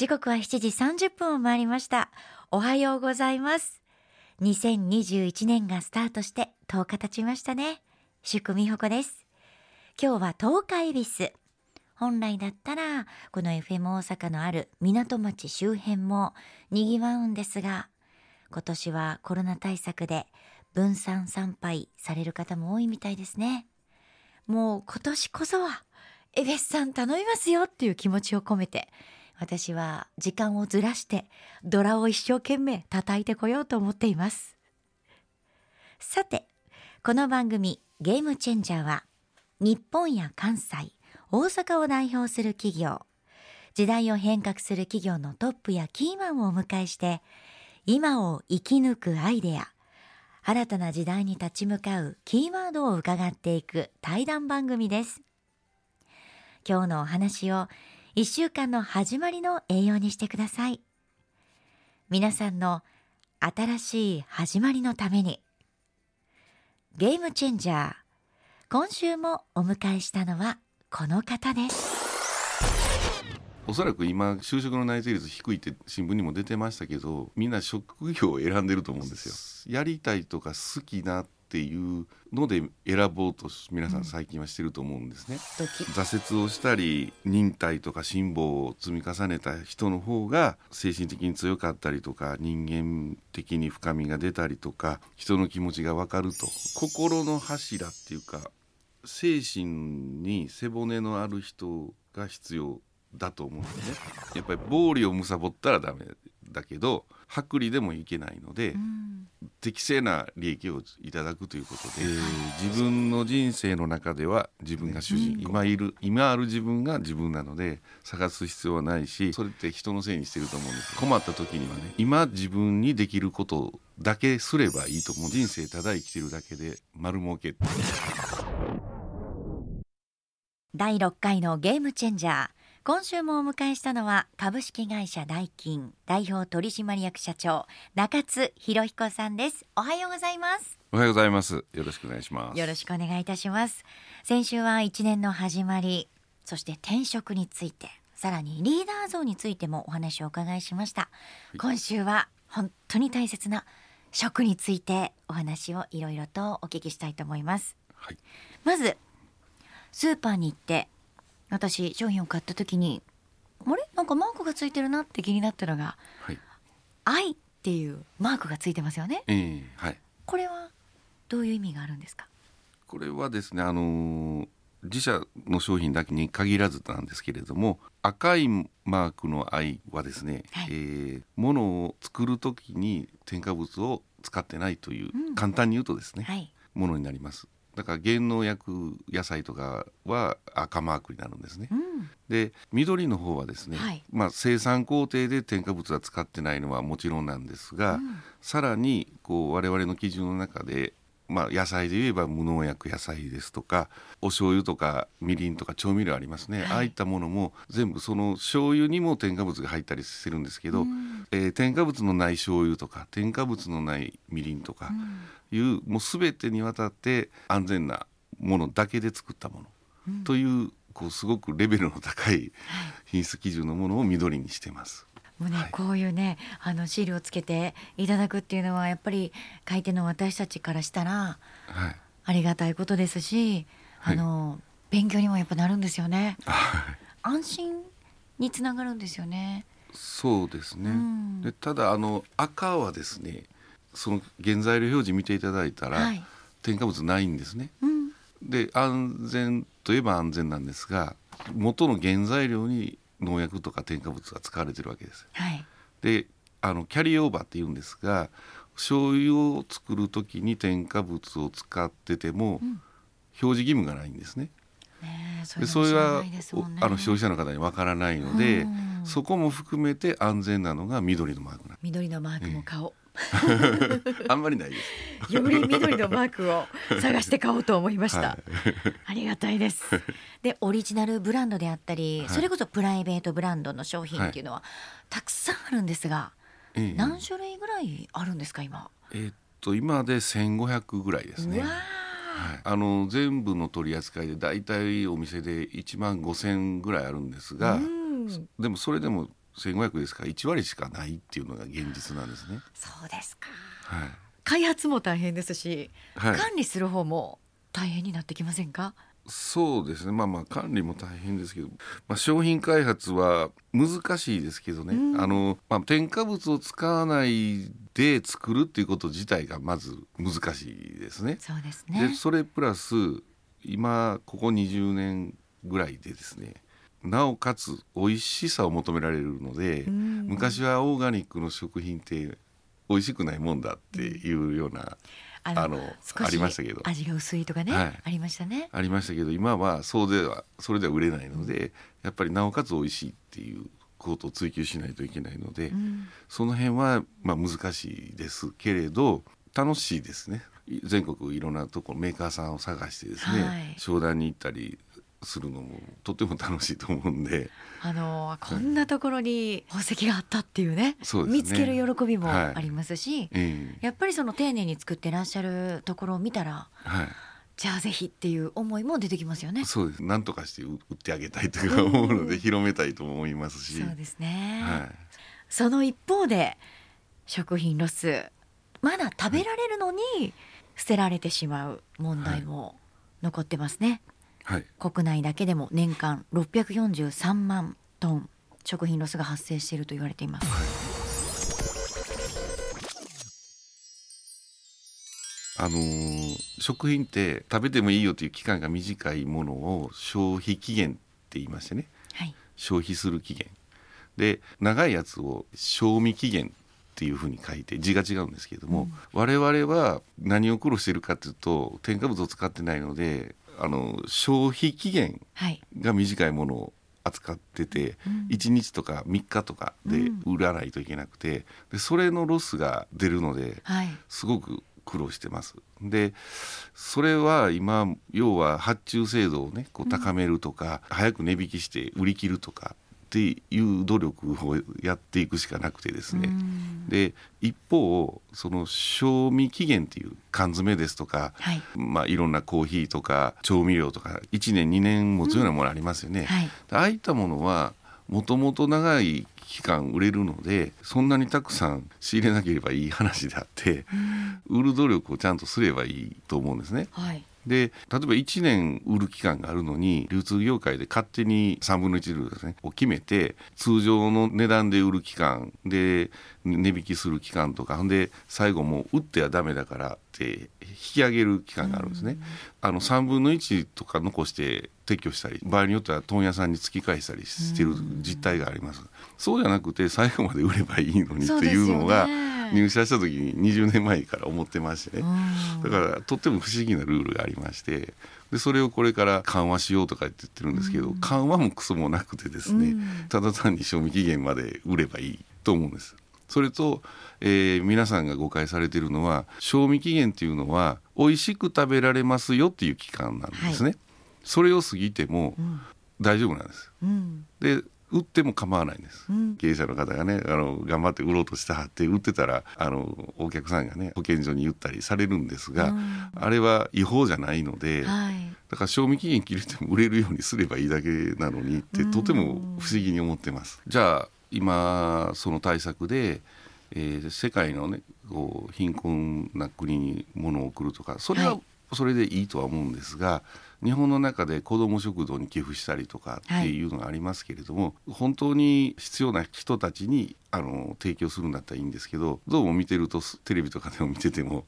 時刻は7時30分を回りました。おはようございます。2021年がスタートして10日経ちましたね。宿美穂子です。今日は10日恵比寿本来だったらこの FM 大阪のある港町周辺も賑わうんですが今年はコロナ対策で分散参拝される方も多いみたいですね。もう今年こそはエベスさん頼みますよっていう気持ちを込めて私は時間をずらしてドラを一生懸命叩いてこようと思っています。さてこの番組ゲームチェンジャーは日本や関西大阪を代表する企業時代を変革する企業のトップやキーマンをお迎えして今を生き抜くアイデア新たな時代に立ち向かうキーワードを伺っていく対談番組です。今日のお話を一週間の始まりの栄養にしてください。皆さんの新しい始まりのために。ゲームチェンジャー今週もお迎えしたのはこの方です。おそらく今就職の内定率低いって新聞にも出てましたけどみんな職業を選んでると思うんですよ。やりたいとか好きなっていうので選ぼうと皆さん最近はしてると思うんですね。ドキ挫折をしたり忍耐とか辛抱を積み重ねた人の方が精神的に強かったりとか人間的に深みが出たりとか人の気持ちが分かると心の柱っていうか精神に背骨のある人が必要だと思うんですね。やっぱり暴利を貪ったらダメだけど薄利でもいけないので、適正な利益をいただくということで、自分の人生の中では自分が主人、今いる今ある自分が自分なので探す必要はないしそれって人のせいにしてると思うんです困った時にはね今自分にできることだけすればいいと思う。人生ただ生きてるだけで丸儲け第6回のゲームチェンジャー今週もお迎えしたのは株式会社ダイキン代表取締役社長中津博彦さんです。おはようございます。おはようございます。よろしくお願いします。よろしくお願いいたします。先週は一年の始まりそして転職についてさらにリーダー像についてもお話をお伺いしました、今週は本当に大切な職についてお話をいろいろとお聞きしたいと思います。はい。まずスーパーに行って私商品を買った時にあれ？なんかマークがついてるなって気になったのがはい「愛」っていうマークがついてますよね。えーはい。これはどういう意味があるんですか？これはですねあのー自社の商品だけに限らずなんですけれども赤いマークの愛はですね、はい。えー物を作る時に添加物を使ってないという、うん。簡単に言うとですね、はい。ものになりますだから原農薬野菜とかは赤マークになるんですね。うん。で緑の方はですね、はい。まあ、生産工程で添加物は使ってないのはもちろんなんですが、うん。さらにこう我々の基準の中で、まあ、野菜で言えば無農薬野菜ですとかお醤油とかみりんとか調味料ありますね、はい。ああいったものも全部その醤油にも添加物が入ったりしてるんですけど、うん。えー添加物のない醤油とか添加物のないみりんとかいう、もう全てにわたって安全なものだけで作ったもの、うん。というこうすごくレベルの高い。品質基準のものを緑にしてます。もうね、はい。こういうねあのシールをつけていただくっていうのはやっぱり買い手の私たちからしたらはい。ありがたいことですし、はい。あの勉強にもやっぱなるんですよね。はい。安心につながるんですよね。そうですね、うん。でただあの赤はですねその原材料表示見ていただいたら、はい。添加物ないんですね。うん。で安全といえば安全なんですが元の原材料に農薬とか添加物が使われてるわけですはい。であのキャリーオーバーって言うんですが醤油を作る時に添加物を使ってても、うん。表示義務がないんですね。ねえそでそれはあの消費者の方にわからないので、うん。そこも含めて安全なのが緑のマークなん緑のマークも買おう、あんまりないです。より緑のマークを探して買おうと思いました、はい。ありがたいです。でオリジナルブランドであったり、はい。それこそプライベートブランドの商品っていうのは、たくさんあるんですがええ。何種類ぐらいあるんですか今、えーっと今で1500ぐらいですね。はい、あの全部の取り扱いでだいたいお店で1万5,000ぐらいあるんですが、でもそれでも1500ですから1割しかないっていうのが現実なんですね。そうですか。はい。開発も大変ですし、はい、管理する方も大変になってきませんか？そうですね。まあまあ管理も大変ですけど、まあ、商品開発は難しいですけどね、うん。あのまあ、添加物を使わないで作るっていうこと自体がまず難しいですね。そうですでねそれプラス今ここ20年ぐらいでですねなおかつ美味しさを求められるので、うん。昔はオーガニックの食品って美味しくないもんだっていうような、ああのありましたけど。味が薄いとかね、はい。ありましたね。ありましたけど今はそうではそれでは売れないのでやっぱりなおかつ美味しいっていうことを追求しないといけないので、うん。その辺はまあ難しいですけれど楽しいですね。い全国いろんなところメーカーさんを探してですね、はい。商談に行ったりするのもとても楽しいと思うんで。あのこんなところに宝石があったっていうね。そうですね。見つける喜びもはい。ありますし、ええ。やっぱりその丁寧に作ってらっしゃるところを見たらはい。じゃあぜひっていう思いも出てきますよね。そうです。何とかして売ってあげたいとか思うので広めたいとも思いますし、そうですね、はい、その一方で食品ロスまだ食べられるのに捨てられてしまう問題も残ってますね、はい、国内だけでも年間643万トン食品ロスが発生していると言われています、あのー食品って食べてもいいよという期間が短いものを消費期限って言いましてね。はい。消費する期限。で長いやつを賞味期限っていうふうに書いて字が違うんですけれども、我々は何を苦労しているかというと添加物を使ってないのであの消費期限はい。が短いものを扱ってて、うん。1日とか3日とかで売らないといけなくてでそれのロスが出るのではい。すごく苦労してます。でそれは今要は発注精度をねこう高めるとか、早く値引きして売り切るとかっていう努力をやっていくしかなくてですね、うん。で一方その賞味期限っていう缶詰ですとか、はい。まあ、いろんなコーヒーとか調味料とか1年2年持つようなものありますよね。はい。ああいったものはもともと長い期間売れるのでそんなにたくさん仕入れなければいい話であって売る努力をちゃんとすればいいと思うんですね。はいで例えば1年売る期間があるのに流通業界で勝手に3分の1ルールですねを決めて通常の値段で売る期間で値引きする期間とかほんで最後もう売ってはダメだからって引き上げる期間があるんですね。あの3分の1とか残して撤去したり場合によっては問屋さんに突き返したりしてる実態があります。そうじゃなくて最後まで売ればいいのにっていうのが入社した時に20年前から思ってましてね。うんだからとっても不思議なルールがありましてでそれをこれから緩和しようとかって言ってるんですけど、緩和もクソもなくてですね、うんただ単に賞味期限まで売ればいいと思うんです。それと、えー皆さんが誤解されているのは賞味期限っていうのは美味しく食べられますよっていう期間なんですね。それを過ぎてもうん大丈夫なんです。うんで売っても構わないんです、うん。経営者の方がねあの頑張って売ろうとしてはって売ってたらあのお客さんがね保健所に言ったりされるんですが、うん。あれは違法じゃないので、はい。だから賞味期限切れても売れるようにすればいいだけなのにってうん。とても不思議に思ってます。じゃあ今その対策で、えー世界のねこう貧困な国に物を送るとかそれははい。それでいいとは思うんですが、日本の中で子ども食堂に寄付したりとかっていうのがありますけれども、本当に必要な人たちにあの提供するんだったらいいんですけどどうも見てるとテレビとかでも見てても、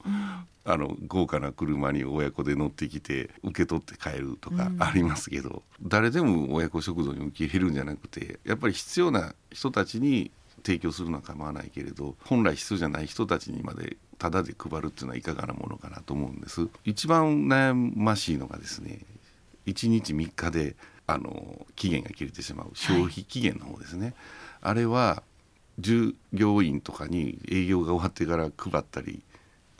あの豪華な車に親子で乗ってきて受け取って帰るとかありますけど、誰でも親子食堂に受け入れるんじゃなくてやっぱり必要な人たちに提供するのは構わないけれど本来必要じゃない人たちにまでタダで配るっていうのはいかがなものかなと思うんです。一番悩ましいのがですね1日3日であの期限が切れてしまう。消費期限の方ですね、あれは従業員とかに営業が終わってから配ったり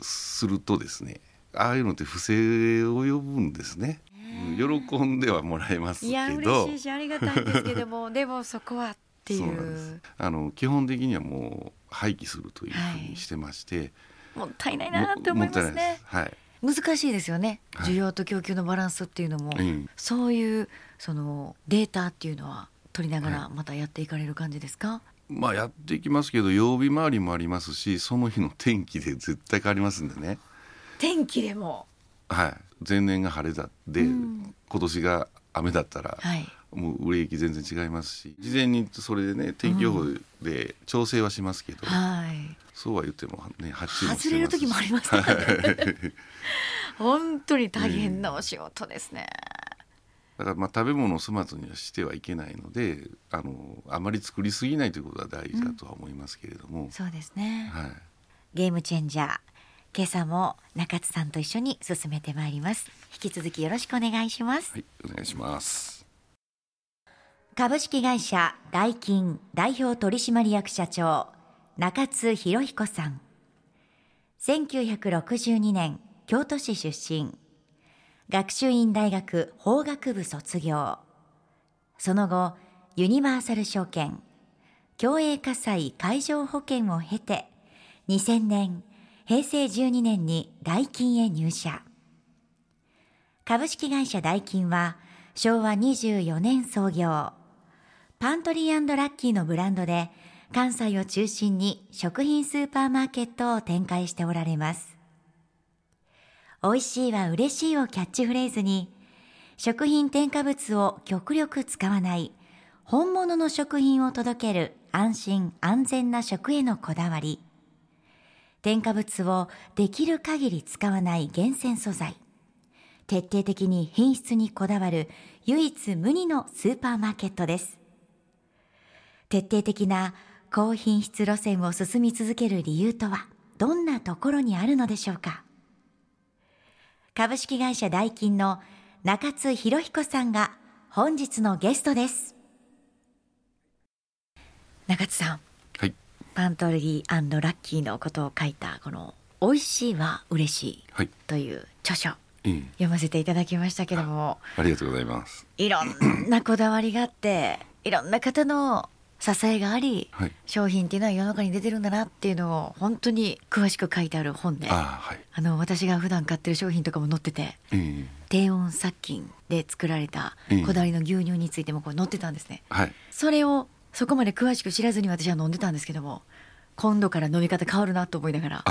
するとですねああいうのって不正を呼ぶんですね、うん喜んではもらえますいやけど嬉しいしありがたいんですけどもでもそこはっていそうあの基本的にはもう廃棄するというふうにしてまして、もったいないなって思いますね。はい。難しいですよね。はい需要と供給のバランスっていうのも、うんそういうそのデータっていうのは取りながらはまたやっていかれる感じですか、まあやっていきますけど曜日回りもありますしその日の天気で絶対変わりますんでね。天気でも。はい。前年が晴れだで、うん。今年が雨だったら、はいもう売れ行き全然違いますし事前にそれでね天気予報で調整はしますけど、はい。そうは言ってもね発注も外れる時もありますからね。本当に大変なお仕事ですね、だからまあ食べ物を粗末にはしてはいけないのであのあまり作りすぎないということは大事だとは思いますけれども、そうですね、はい、ゲームチェンジャー今朝も中津さんと一緒に進めてまいります。引き続きよろしくお願いします、はい、お願いします。株式会社ダイキン代表取締役社長中津博彦さん。1962年京都市出身。学習院大学法学部卒業。その後ユニバーサル証券共栄火災海上保険を経て2000年平成12年にダイキンへ入社。株式会社ダイキンは昭和24年創業。パントリーラッキーのブランドで関西を中心に食品スーパーマーケットを展開しておられます。美味しいは嬉しいをキャッチフレーズに食品添加物を極力使わない本物の食品を届ける安心安全な食へのこだわり。添加物をできる限り使わない厳選素材。徹底的に品質にこだわる唯一無二のスーパーマーケットです。徹底的な高品質路線を進み続ける理由とはどんなところにあるのでしょうか？株式会社ダイキンの中津博彦さんが本日のゲストです。中津さんはい、パントリーラッキーのことを書いたこの美味しいは嬉しいはい、という著書いい読ませていただきましたけども。ありがとうございます。いろんなこだわりがあっていろんな方の支えがありはい、商品っていうのは世の中に出てるんだなっていうのを本当に詳しく書いてある本でああはい、の私が普段買ってる商品とかも載っててえー、低温殺菌で作られたええ。こだわりの牛乳についてもこう載ってたんですね。はい、それをそこまで詳しく知らずに私は飲んでたんですけども今度から飲み方変わるなと思いながら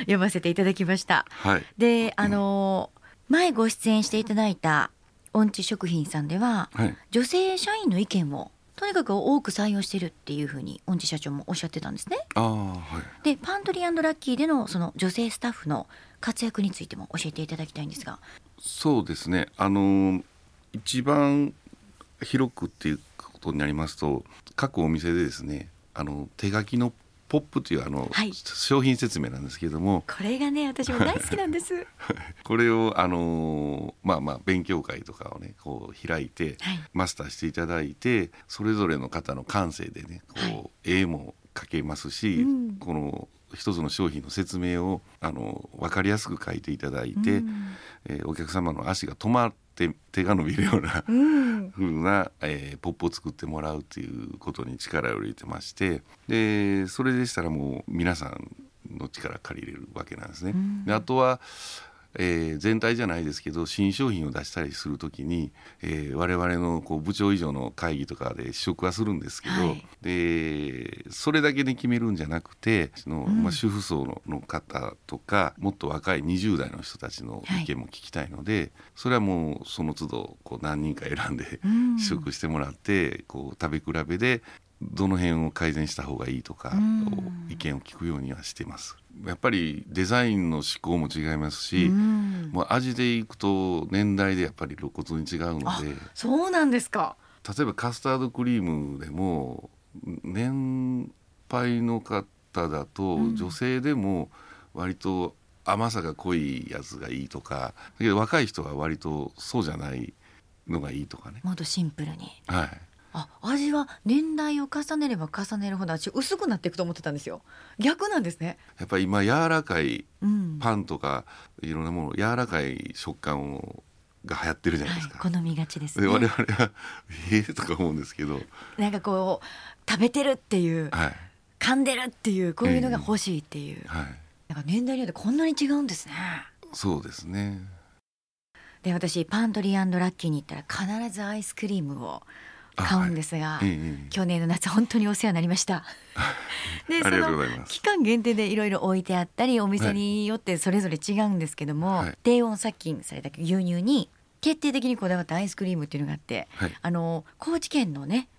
読ませていただきました。はい、であの前ご出演していただいた音痴食品さんでははい、女性社員の意見をとにかく多く採用してるっていうふうに音痴社長もおっしゃってたんですね。ああ、はい。でパントリーラッキーでのその女性スタッフの活躍についても教えていただきたいんですが。そうですね。あの一番広くっていうことになりますと、各お店でですね、あの手書きのポップというあの、はい。商品説明なんですけれども、これがね私も大好きなんです。これをあのまあまあ勉強会とかをねこう開いて、はい。マスターしていただいてそれぞれの方の感性でねこう、はい。絵も描けますし、うん。この一つの商品の説明をあの分かりやすく書いていただいて、うん。えーお客様の足が止まって手が伸びるようなうん風な、えーポップを作ってもらうということに力を入れてましてでそれでしたらもう皆さんの力借りれるわけなんですね。うんであとはえー全体じゃないですけど新商品を出したりする時に、えー我々のこう部長以上の会議とかで試食はするんですけど、はい。でそれだけで決めるんじゃなくてその、うん。まあ、主婦層のの方とかもっと若い20代の人たちの意見も聞きたいので、それはもうその都度こう何人か選んでうん。試食してもらってこう食べ比べでどの辺を改善した方がいいとか意見を聞くようにはしてます。やっぱりデザインの思考も違いますし、うんもう味でいくと年代でやっぱり露骨に違うのあでそうなんですか。例えばカスタードクリームでも年配の方だとうん女性でも割と甘さが濃いやつがいいとかだけど若い人は割とそうじゃないのがいいとかね。もっとシンプルに。はいあ味は年代を重ねれば重ねるほど私薄くなっていくと思ってたんですよ。逆なんですね。やっぱり今柔らかいうん。パンとかいろんなもの柔らかい食感をが流行ってるじゃないですか。はい、好みがちですね。で我々はええとか思うんですけど、なんかこう食べてるっていうはい噛んでるっていうこういうのが欲しいっていう、はい、なんか年代によってこんなに違うんですね。そうですね。で私パントリーラッキーに行ったら必ずアイスクリームを買うんですが、ええ去年の夏本当にお世話になりました。でその期間限定でいろいろ置いてあったりお店によってそれぞれ違うんですけども、はい。低温殺菌された牛乳に徹底的にこだわったアイスクリームっていうのがあって、はい。あの高知県のねええ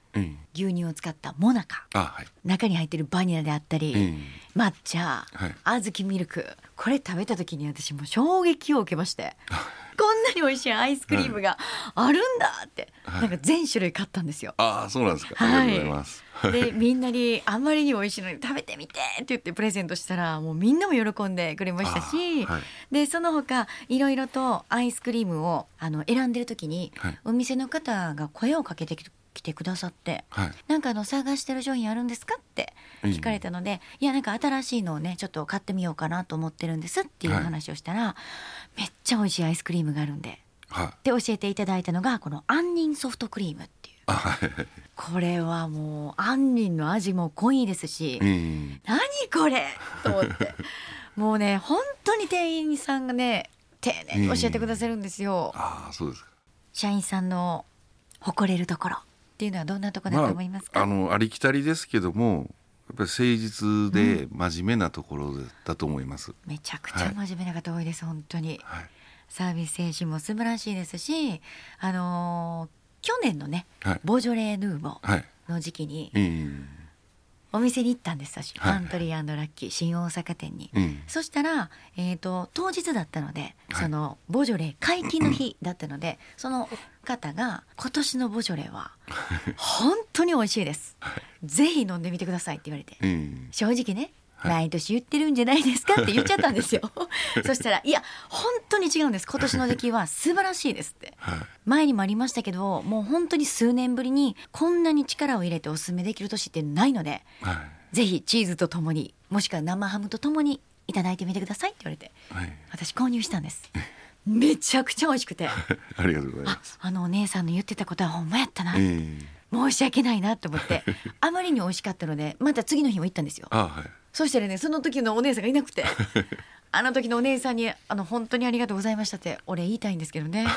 牛乳を使ったモナカ。あはい。中に入ってるバニラであったり、ええ抹茶、はい。小豆ミルク。これ食べた時に私も衝撃を受けまして。こんなに美味しいアイスクリームがあるんだって、はい。なんか全種類買ったんですよ。ああそうなんですか、はいありがとうございます。でみんなにあんまりに美味しいのに食べてみてって言ってプレゼントしたらもうみんなも喜んでくれましたし、はい。でその他いろいろとアイスクリームをあの選んでる時に、はい。お店の方が声をかけてきてくださって。はい。なんかあの探してる商品あるんですかって聞かれたので、いやなんか新しいのをねちょっと買ってみようかなと思ってるんですってい。うはい話をしたら、めっちゃ美味しいアイスクリームがあるんではい。って教えていただいたのがこの杏仁ソフトクリームっていう。これはもう杏仁の味も濃いですし、ええ何これと思って。もうね本当に店員さんがね丁寧に教えてくださるんですよ、ああそうですか。社員さんの誇れるところっていうのはどんなところだと思いますか、あのありきたりですけどもやっぱり誠実で真面目なところだと思います、めちゃくちゃ真面目な方多いです、本当に。はい。サービス精神も素晴らしいですしあのー去年のねはい。ボージョレーヌーボーはい。の時期にええお店に行ったんです私、はい。パントリーラッキー新大阪店に。ええそしたら、えー、と当日だったので、はい。そのボジョレー解禁の日 だったのでその方が今年のボジョレーは 本当に美味しいです、ぜひ飲んでみてくださいって言われて。ええ正直ね、はい毎年言ってるんじゃないですか？って言っちゃったんですよ。そしたらいや本当に違うんです。今年の出来は素晴らしいですって。はい。前にもありましたけどもう本当に数年ぶりにこんなに力を入れておすすめできる年ってないのではい。ぜひチーズとともにもしくは生ハムとともにいただいてみてくださいって言われてはい。私購入したんです。めちゃくちゃ美味しくて。ありがとうございあます。あのお姉さんの言ってたことはほんまやったな、ええ。申し訳ないなと思ってあまりに美味しかったのでまた次の日も行ったんですよ。あはいそしたらねその時のお姉さんがいなくて あの時のお姉さんにあの本当にありがとうございましたって俺言いたいんですけどね。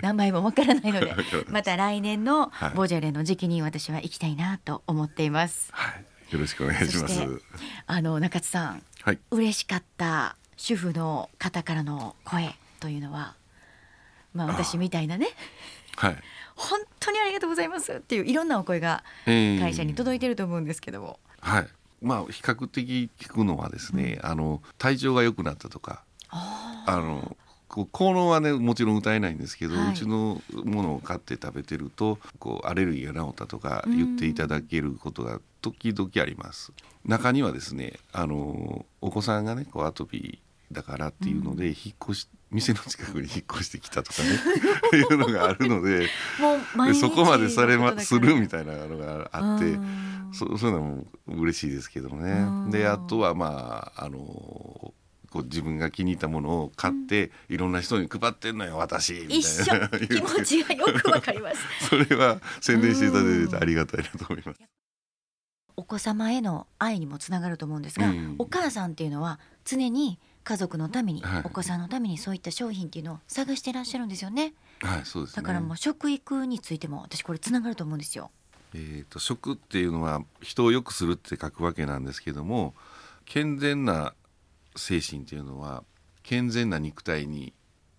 名前もわからないので また来年のはい。ボジョレの時期に私は行きたいなと思っています。はい。よろしくお願いします。あの中津さん。はい。嬉しかった主婦の方からの声というのはまあ私みたいなね。はい。本当にありがとうございますっていういろんなお声がええ会社に届いてると思うんですけども、はいまあ比較的聞くのはですね、あの体調が良くなったとかああのこう効能はねもちろん歌えないんですけど、はい。うちのものを買って食べてるとこうアレルギーが治ったとか言っていただけることが時々あります。中にはですねあのお子さんがねこうアトピーだからっていうので、引っ越し店の近くに引っ越してきたとかね いうのがあるのでもう毎日でそこまでされまするみたいなのがあって。うんそそういうのも嬉しいですけどうん。ね。であとはまああのこう自分が気に入ったものを買って、いろんな人に配ってんのよ私みたいな。一緒。気持ちがよくわかります。それは宣伝していただいてありがたいなと思います。お子様への愛にもつながると思うんですが、うん。お母さんっていうのは常に家族のために、はい。お子さんのためにそういった商品っていうのを探してらっしゃるんですよねはいそうですね。だからもう食育についても私これつながると思うんですよえー、と食っていうのは人を良くするって書くわけなんですけども健全な精神っていうのは健全な肉体に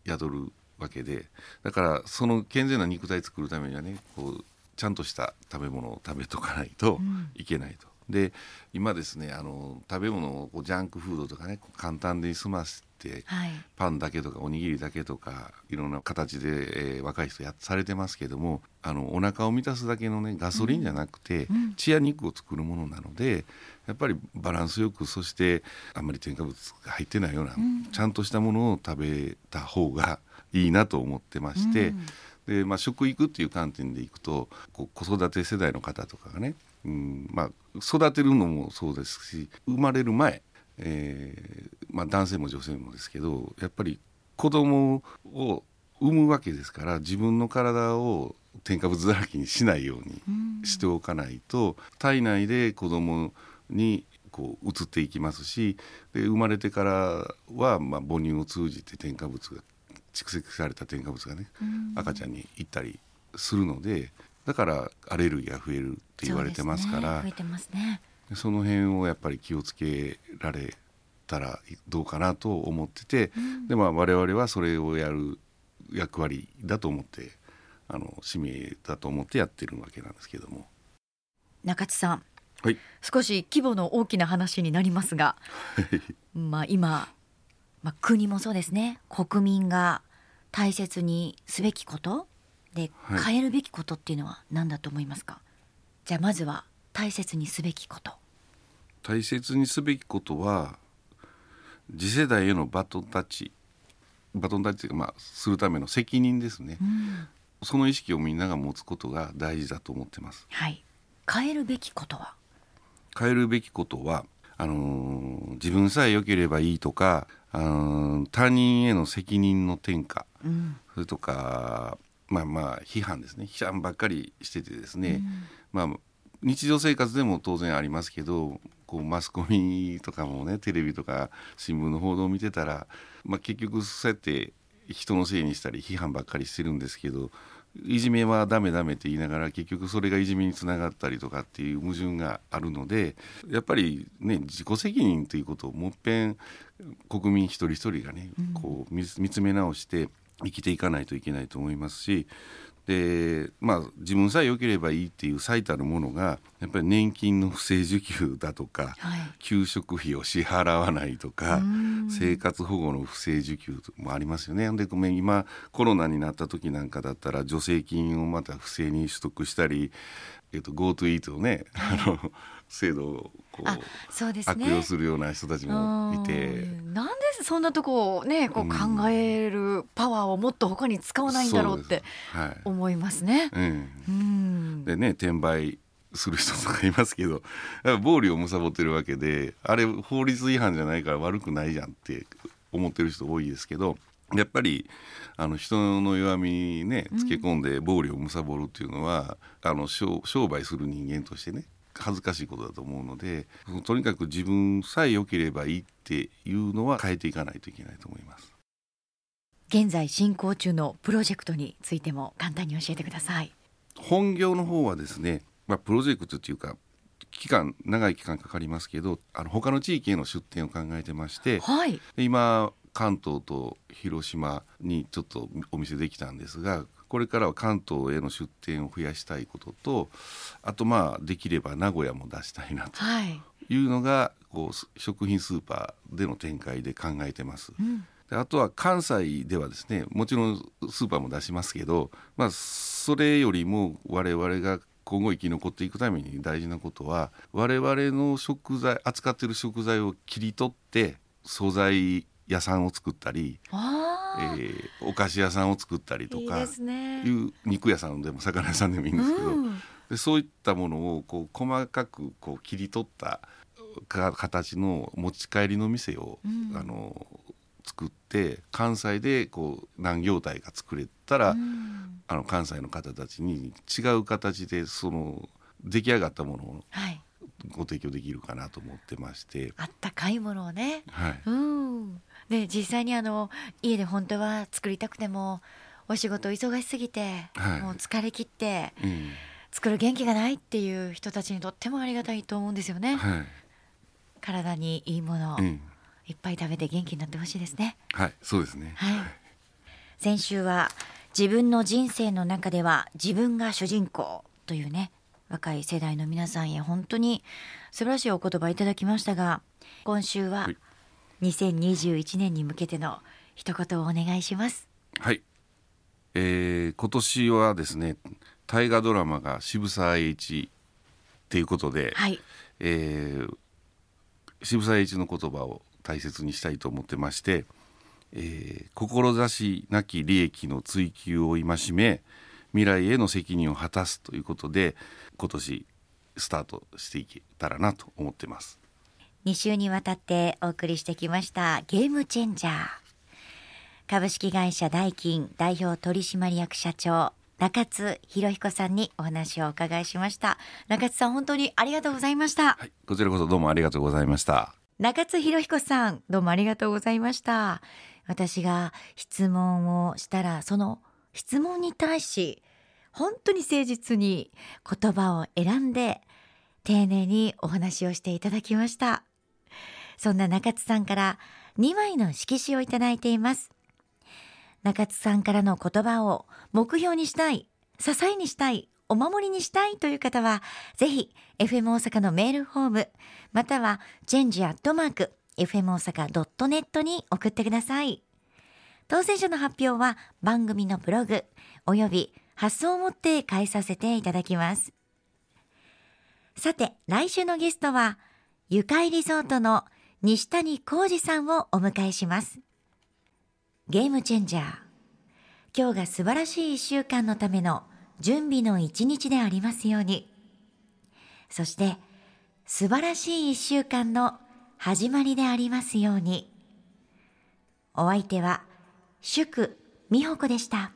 宿るわけでだからその健全な肉体作るためにはねこうちゃんとした食べ物を食べとかないとうんいけないと。で今ですねあの食べ物をこうジャンクフードとかね簡単に済ませてはいパンだけとかおにぎりだけとかいろんな形で、えー若い人やされてますけどもあのお腹を満たすだけのねガソリンじゃなくて、うん血や肉を作るものなのでやっぱりバランスよくそしてあんまり添加物が入ってないような、ん。ちゃんとしたものを食べた方がいいなと思ってまして、うん。でまあ、食育っていう観点でいくとこう子育て世代の方とかがね、うんまあ、育てるのもそうですし生まれる前、えーまあ、男性も女性もですけどやっぱり子供を産むわけですから自分の体を添加物だらけにしないようにしておかないと体内で子供にこう移っていきますしで生まれてからはまあ母乳を通じて添加物が蓄積された添加物がね赤ちゃんに行ったりするのでだからアレルギーが増えるって言われてますからその辺をやっぱり気をつけられたらどうかなと思ってて、うん。でまあ我々はそれをやる役割だと思ってあの使命だと思ってやってるわけなんですけども。中津さん。はい。少し規模の大きな話になりますがまあ今、まあ、国もそうですね。国民が大切にすべきことではい。変えるべきことっていうのは何だと思いますか、じゃあまずは大切にすべきこと。大切にすべきことは次世代へのバトンタッチバトンタッチがまあするための責任ですね、うん。その意識をみんなが持つことが大事だと思ってます。はい。変えるべきことは？変えるべきことはあのー自分さえ良ければいいとか、あのー他人への責任の転嫁うん。それとかまあまあ批判ですね。批判ばっかりしててですね、まあ日常生活でも当然ありますけどこうマスコミとかもねテレビとか新聞の報道を見てたら、まあ、結局そうやって人のせいにしたり批判ばっかりしてるんですけどいじめはダメダメって言いながら結局それがいじめにつながったりとかっていう矛盾があるのでやっぱりね自己責任ということをもっぺん国民一人一人がね、こう見つ見つめ直して生きていかないといけないと思いますしでまあ自分さえ良ければいいっていう最たるものがやっぱり年金の不正受給だとか、はい給食費を支払わないとかうん生活保護の不正受給もありますよね。でごめん今コロナになった時なんかだったら助成金をまた不正に取得したり、えっと GoTo イートのね、あの制度をこうあそうですね。悪用するような人たちもいて。うん。なんでそんなとこをねこううん。考えるパワーをもっと他に使わないんだろうって思いますね。うん。うん。でね転売する人とかいますけど暴利を貪ってるわけであれ法律違反じゃないから悪くないじゃんって思ってる人多いですけどやっぱりあの人の弱みにねつけ込んで暴利を貪るっていうのは、あの商商売する人間としてね恥ずかしいことだと思うのでとにかく自分さえ良ければいいっていうのは変えていかないといけないと思います。現在進行中のプロジェクトについても簡単に教えてください。本業の方はですね、まあ、プロジェクトっていうか期間長い期間かかりますけどあの他の地域への出店を考えてましてはい。で今関東と広島にちょっとお店できたんですがこれからは関東への出店を増やしたいこととあとまあできれば名古屋も出したいなとはい。いうのがこうす食品スーパーでの展開で考えてます。うん。であとは関西ではですねもちろんスーパーも出しますけど、まあ、それよりも我々が今後生き残っていくために大事なことは我々の食材扱っている食材を切り取って素材屋さんを作ったり、えーお菓子屋さんを作ったりとかいいですね。肉屋さんでも魚屋さんでもいいんですけど、うんでそういったものをこう細かくこう切り取ったか形の持ち帰りの店を、うんあの作って関西でこう何業態が作れたら、うんあの関西の方たちに違う形でその出来上がったものをはい。ご提供できるかなと思ってまして、あったかいものをね。はい、うん。で実際にあの家で本当は作りたくてもお仕事忙しすぎて、はいもう疲れ切ってうん作る元気がないっていう人たちにとってもありがたいと思うんですよね。はい体にいいものをうんいっぱい食べて元気になってほしいですね。はい、そうですね。はい。先週は自分の人生の中では自分が主人公というね若い世代の皆さんへ本当に素晴らしいお言葉いただきましたが今週ははい2021年に向けての一言をお願いします。はい、えー今年はですね大河ドラマが渋沢栄一っていうことで、はい。えー渋沢栄一の言葉を大切にしたいと思ってまして、えー志なき利益の追求を戒め未来への責任を果たすということで今年スタートしていけたらなと思ってます。2週にわたってお送りしてきましたゲームチェンジャー株式会社ダイキン代表取締役社長中津博彦さんにお話をお伺いしました中津さん本当にありがとうございましたはい、こちらこそどうもありがとうございました。中津博彦さんどうもありがとうございました私が質問をしたらその質問に対し本当に誠実に言葉を選んで丁寧にお話をしていただきました。そんな中津さんから2枚の色紙をいただいています。中津さんからの言葉を目標にしたい支えにしたいお守りにしたいという方はぜひ FM 大阪のメールフォームまたはチェンジアットマーク FM 大阪 .net に送ってください。当選者の発表は番組のブログおよび発送をもって返させていただきます。さて、来週のゲストは、ゆかいリゾートの西谷浩二さんをお迎えします。ゲームチェンジャー。今日が素晴らしい一週間のための準備の一日でありますように。そして、素晴らしい一週間の始まりでありますように。お相手は、祝美穂子でした。